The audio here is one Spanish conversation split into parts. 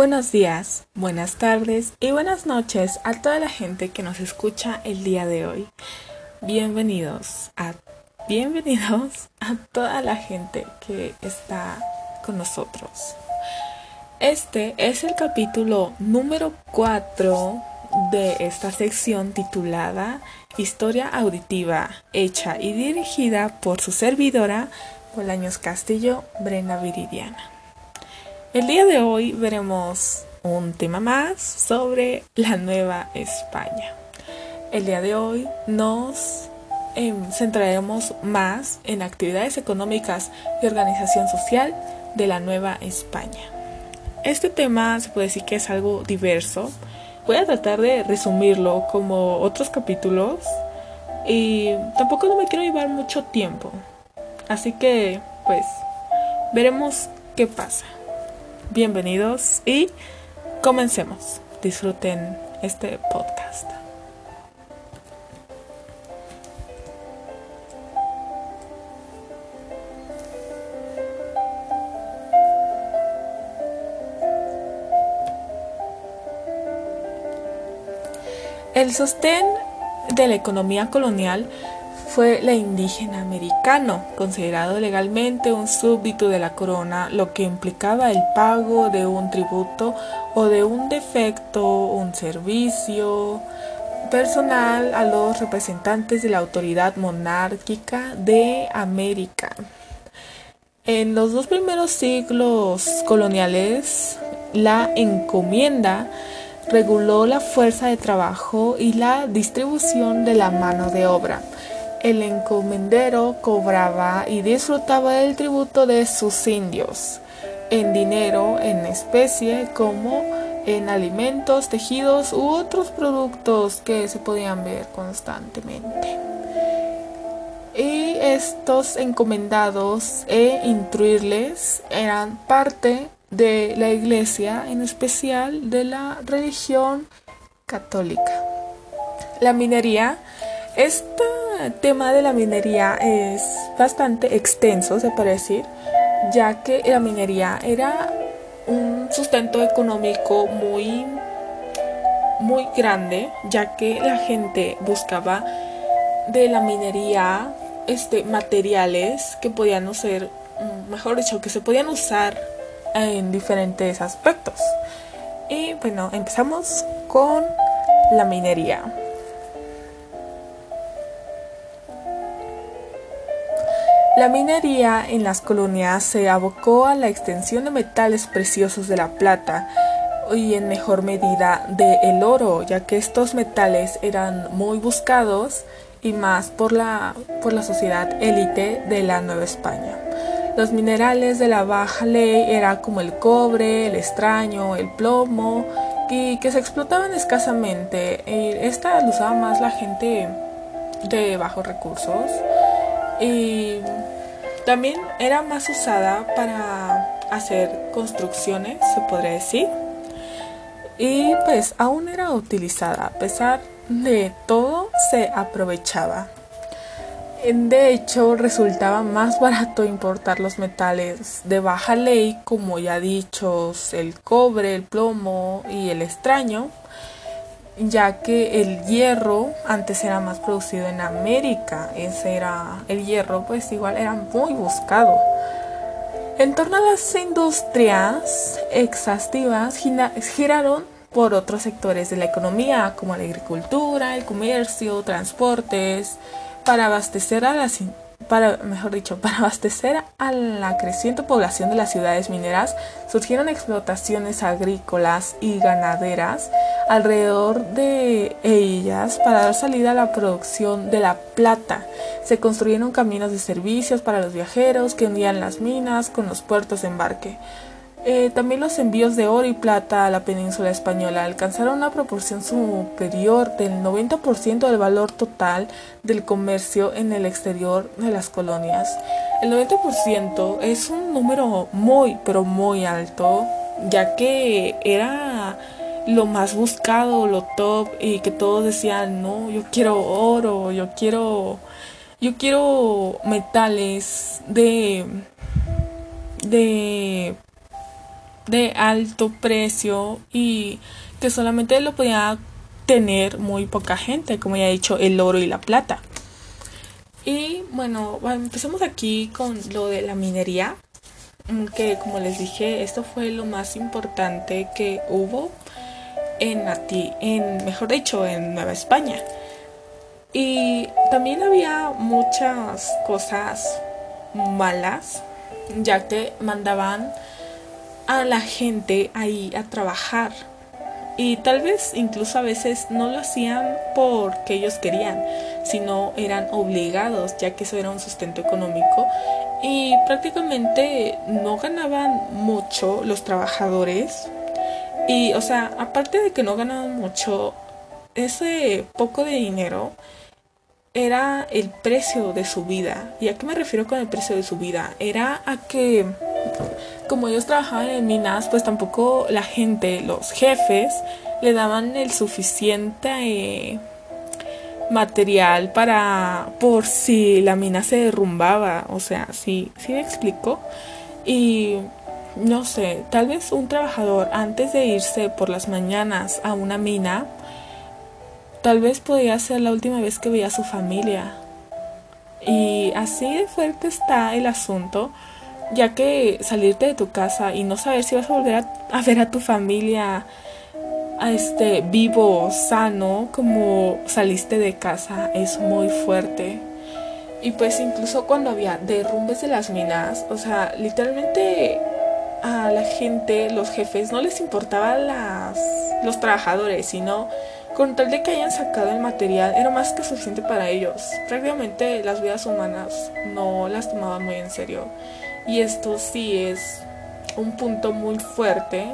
Buenos días, buenas tardes y buenas noches a toda la gente que nos escucha el día de hoy. Bienvenidos a bienvenidos a toda la gente que está con nosotros. Este es el capítulo número 4 de esta sección titulada Historia auditiva, hecha y dirigida por su servidora Bolaños Castillo, Brenda Viridiana. El día de hoy veremos un tema más sobre la Nueva España. El día de hoy nos em, centraremos más en actividades económicas y organización social de la Nueva España. Este tema se puede decir que es algo diverso, Voy a tratar de resumirlo como otros capítulos y tampoco no me quiero llevar mucho tiempo. Así que, pues, veremos qué pasa. Bienvenidos y comencemos. Disfruten este podcast. El sostén de la economía colonial fue la indígena americano, considerado legalmente un súbdito de la corona, lo que implicaba el pago de un tributo o de un defecto, un servicio personal a los representantes de la autoridad monárquica de América. En los dos primeros siglos coloniales, la encomienda reguló la fuerza de trabajo y la distribución de la mano de obra. El encomendero cobraba y disfrutaba del tributo de sus indios, en dinero, en especie, como en alimentos, tejidos u otros productos que se podían ver constantemente. Y estos encomendados e intruirles eran parte de la iglesia, en especial de la religión católica. La minería, este tema de la minería es bastante extenso, se puede decir, ya que la minería era un sustento económico muy muy grande, ya que la gente buscaba de la minería este materiales que podían ser, mm, mejor dicho, que se podían usar en diferentes aspectos. Y bueno, empezamos con la minería. La minería en las colonias se abocó a la extensión de metales preciosos de la plata y en mejor medida de el oro, ya que estos metales eran muy buscados y más por la, por la sociedad élite de la Nueva España. Los minerales de la baja ley eran como el cobre, el extraño, el plomo, y que se explotaban escasamente. Esta lo usaba más la gente de bajos recursos. Y también era más usada para hacer construcciones, se podría decir. Y pues aún era utilizada, a pesar de todo, se aprovechaba. De hecho, resultaba más barato importar los metales de baja ley, como ya dichos, el cobre, el plomo y el extraño, ya que el hierro antes era más producido en América. Ese era el hierro, pues igual era muy buscado. En torno a las industrias exhaustivas giraron por otros sectores de la economía, como la agricultura, el comercio, transportes, para abastecer a las para, mejor dicho, para abastecer a la creciente población de las ciudades mineras, surgieron explotaciones agrícolas y ganaderas alrededor de ellas para dar salida a la producción de la plata. Se construyeron caminos de servicios para los viajeros que unían las minas con los puertos de embarque. Eh, también los envíos de oro y plata a la península española alcanzaron una proporción superior del 90% del valor total del comercio en el exterior de las colonias. El 90% es un número muy, pero muy alto, ya que era lo más buscado, lo top, y que todos decían, no, yo quiero oro, yo quiero, yo quiero metales de, de de alto precio y que solamente lo podía tener muy poca gente, como ya he dicho, el oro y la plata. Y bueno, empecemos aquí con lo de la minería, que como les dije, esto fue lo más importante que hubo en, en mejor dicho, en Nueva España. Y también había muchas cosas malas, ya que mandaban a la gente ahí a trabajar. Y tal vez incluso a veces no lo hacían porque ellos querían, sino eran obligados, ya que eso era un sustento económico. Y prácticamente no ganaban mucho los trabajadores. Y, o sea, aparte de que no ganaban mucho, ese poco de dinero era el precio de su vida. ¿Y a qué me refiero con el precio de su vida? Era a que, como ellos trabajaban en minas, pues tampoco la gente, los jefes, le daban el suficiente eh, material para, por si la mina se derrumbaba. O sea, sí, sí me explico. Y no sé, tal vez un trabajador antes de irse por las mañanas a una mina, Tal vez podía ser la última vez que veía a su familia. Y así de fuerte está el asunto, ya que salirte de tu casa y no saber si vas a volver a, ver a tu familia a este vivo, sano, como saliste de casa, es muy fuerte. Y pues incluso cuando había derrumbes de las minas, o sea, literalmente a la gente, los jefes, no les importaba las, los trabajadores, sino con tal de que hayan sacado el material, era más que suficiente para ellos. Prácticamente las vidas humanas no las tomaban muy en serio. Y esto sí es un punto muy fuerte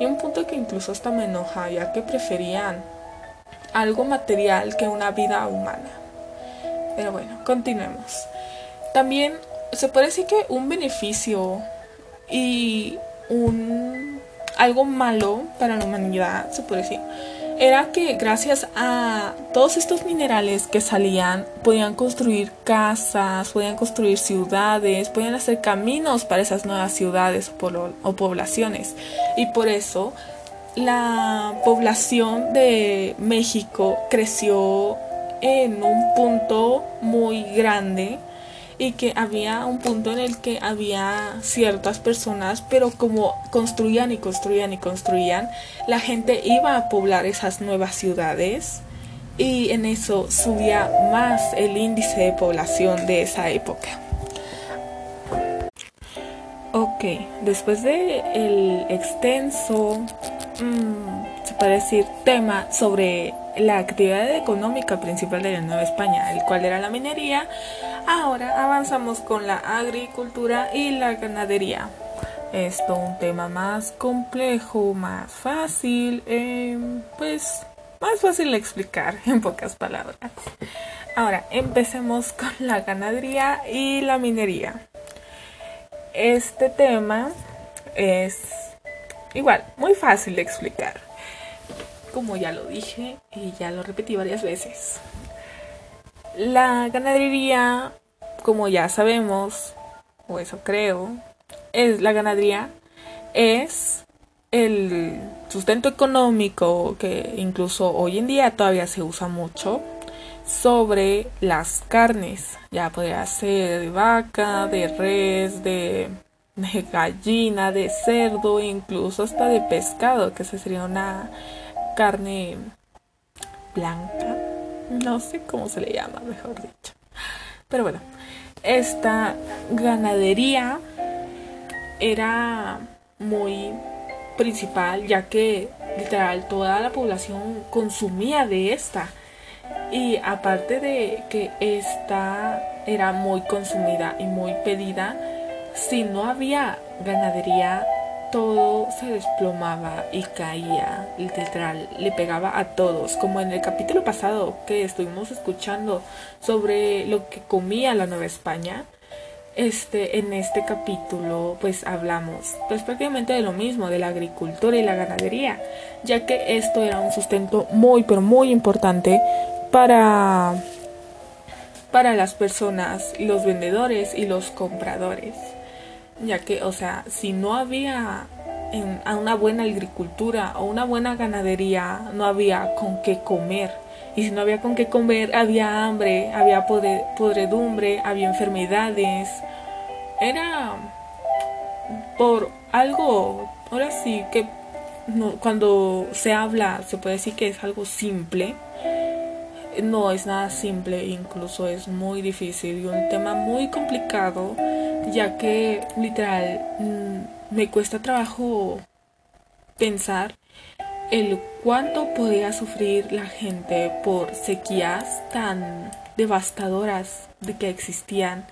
y un punto que incluso hasta me enoja, ya que preferían algo material que una vida humana. Pero bueno, continuemos. También se puede decir que un beneficio y un algo malo para la humanidad, se puede decir, era que gracias a todos estos minerales que salían, podían construir casas, podían construir ciudades, podían hacer caminos para esas nuevas ciudades o, poblaciones. Y por eso la población de México creció en un punto muy grande y que había un punto en el que había ciertas personas, pero como construían y construían y construían, la gente iba a poblar esas nuevas ciudades y en eso subía más el índice de población de esa época. Ok, después de el extenso, mm, se puede decir, tema sobre la actividad económica principal de la Nueva España, el cual era la minería, ahora avanzamos con la agricultura y la ganadería. Esto un tema más complejo, más fácil, em, pues más fácil de explicar en pocas palabras. Ahora, empecemos con la ganadería y la minería. Este tema es igual, muy fácil de explicar como ya lo dije y ya lo repetí varias veces. La ganadería, como ya sabemos, o eso creo, es la ganadería es el sustento económico que incluso hoy en día todavía se usa mucho sobre las carnes. Ya podría ser de vaca, de res, de, gallina, de cerdo, incluso hasta de pescado, que esa sería una carne blanca, no sé cómo se le llama, mejor dicho. Pero bueno, esta ganadería era muy principal ya que literal toda la población consumía de esta y aparte de que esta era muy consumida y muy pedida si no había ganadería todo se desplomaba y caía, literal, le pegaba a todos, como en el capítulo pasado que estuvimos escuchando sobre lo que comía la Nueva España. Este, en este capítulo, pues hablamos, pues prácticamente de lo mismo, de la agricultura y la ganadería, ya que esto era un sustento muy, pero muy importante para, para las personas, los vendedores y los compradores ya que, o sea, si no había a una buena agricultura o una buena ganadería, no había con qué comer. Y si no había con qué comer, había hambre, había podredumbre, había enfermedades. Era por algo, ahora sí que cuando se habla se puede decir que es algo simple. No es nada simple, incluso es muy difícil y un tema muy complicado, ya que literal mm, me cuesta trabajo pensar el cuánto podía sufrir la gente por sequías tan devastadoras de que existían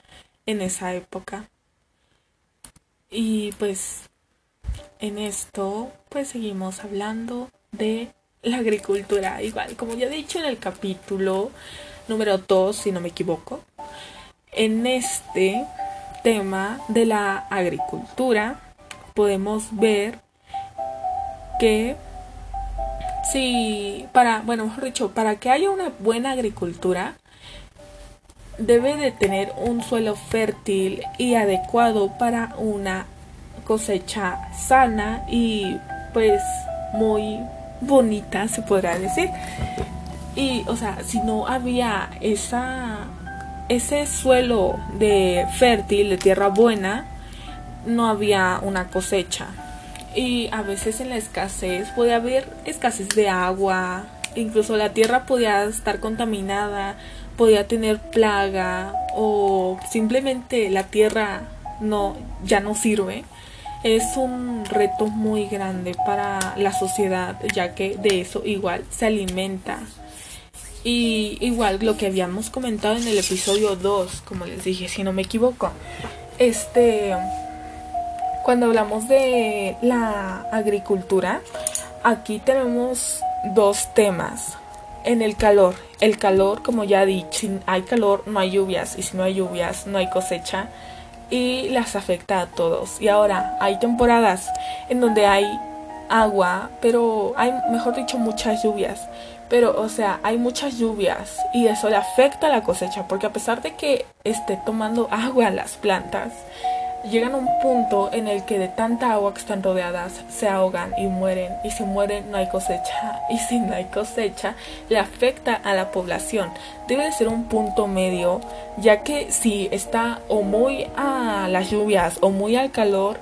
en esa época. Y pues en esto pues seguimos hablando de la agricultura. Igual, como ya he dicho en el capítulo número 2, si no me equivoco, en este tema de la agricultura podemos ver que si para, bueno, mejor dicho, para que haya una buena agricultura debe de tener un suelo fértil y adecuado para una cosecha sana y pues muy bonita se podrá decir. Y o sea si no había esa ese suelo de fértil de tierra buena no había una cosecha. Y a veces en la escasez puede haber escasez de agua incluso la tierra podía estar contaminada podía tener plaga o simplemente la tierra no ya no sirve es un reto muy grande para la sociedad ya que de eso igual se alimenta. Y igual lo que habíamos comentado en el episodio 2 como les dije si no me equivoco este cuando hablamos de la agricultura aquí tenemos dos temas. En el calor el calor como ya dicho si hay calor no hay lluvias y si no hay lluvias no hay cosecha y las afecta a todos. Y ahora hay temporadas en donde hay agua, pero hay, mejor dicho, muchas lluvias. Pero, o sea, hay muchas lluvias y eso le afecta a la cosecha, porque a pesar de que esté tomando agua las plantas, llegan a un punto en el que de tanta agua que están rodeadas se ahogan y mueren y si mueren no hay cosecha y si no hay cosecha le afecta a la población. Debe de ser un punto medio ya que si está o muy a las lluvias o muy al calor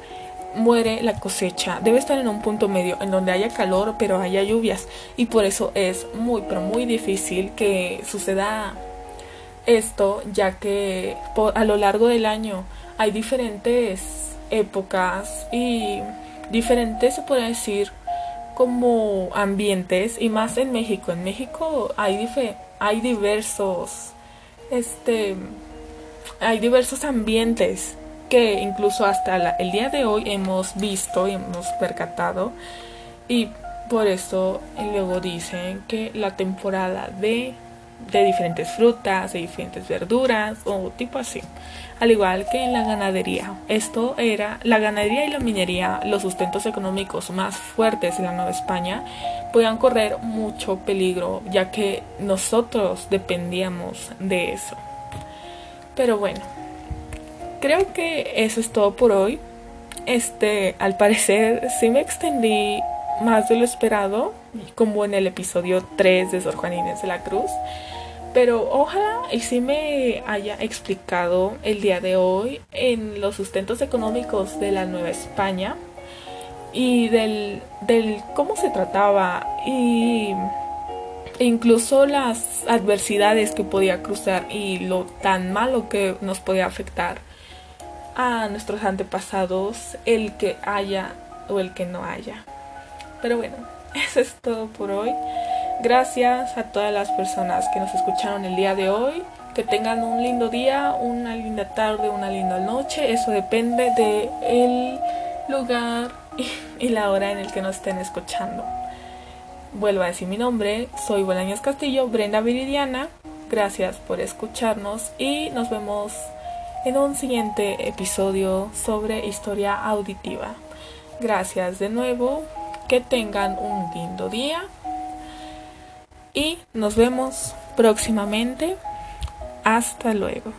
muere la cosecha. Debe estar en un punto medio en donde haya calor pero haya lluvias. Y por eso es muy pero muy difícil que suceda esto ya que a lo largo del año hay diferentes épocas y diferentes, se puede decir, como ambientes y más en México. En México hay, hay diversos, este, hay diversos ambientes que incluso hasta el día de hoy hemos visto y hemos percatado y por eso luego dicen que la temporada de de diferentes frutas, de diferentes verduras o tipo así. Al igual que en la ganadería. Esto era la ganadería y la minería, los sustentos económicos más fuertes en la Nueva España, podían correr mucho peligro ya que nosotros dependíamos de eso. Pero bueno, creo que eso es todo por hoy. Este, al parecer sí me extendí más de lo esperado, como en el episodio 3 de Sor Juan Inés de la Cruz. Pero ojalá y sí me haya explicado el día de hoy en los sustentos económicos de la Nueva España y del, del cómo se trataba y e incluso las adversidades que podía cruzar y lo tan malo que nos podía afectar a nuestros antepasados el que haya o el que no haya. Pero bueno, eso es todo por hoy. Gracias a todas las personas que nos escucharon el día de hoy. Que tengan un lindo día, una linda tarde, una linda noche. Eso depende de lugar y la hora en el que nos estén escuchando. Vuelvo a decir mi nombre, soy Bolaños Castillo, Brenda Viridiana. Gracias por escucharnos y nos vemos en un siguiente episodio sobre historia auditiva. Gracias de nuevo que tengan un lindo día y nos vemos próximamente. Hasta luego.